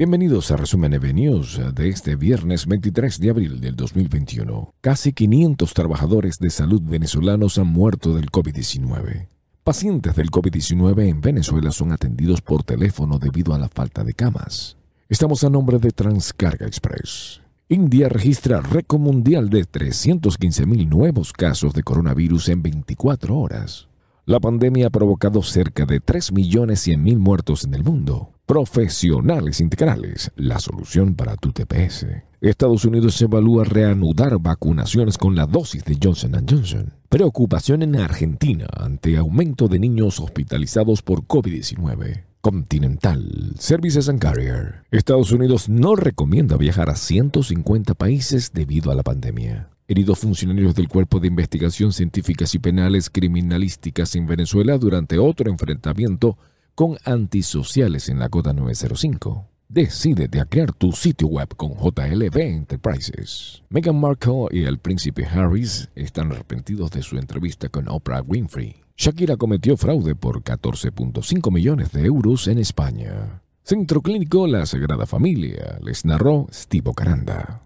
Bienvenidos a Resumen EV News de este viernes 23 de abril del 2021. Casi 500 trabajadores de salud venezolanos han muerto del COVID-19. Pacientes del COVID-19 en Venezuela son atendidos por teléfono debido a la falta de camas. Estamos a nombre de Transcarga Express. India registra récord mundial de 315.000 nuevos casos de coronavirus en 24 horas. La pandemia ha provocado cerca de 3.100.000 muertos en el mundo. Profesionales integrales, la solución para tu TPS. Estados Unidos evalúa reanudar vacunaciones con la dosis de Johnson Johnson. Preocupación en Argentina ante aumento de niños hospitalizados por COVID-19. Continental, Services and Carrier. Estados Unidos no recomienda viajar a 150 países debido a la pandemia. Heridos funcionarios del Cuerpo de Investigación Científicas y Penales Criminalísticas en Venezuela durante otro enfrentamiento con antisociales en la Cota 905. Decide de crear tu sitio web con JLB Enterprises. Meghan Markle y el príncipe Harris están arrepentidos de su entrevista con Oprah Winfrey. Shakira cometió fraude por 14.5 millones de euros en España. Centro Clínico La Sagrada Familia, les narró Steve Caranda.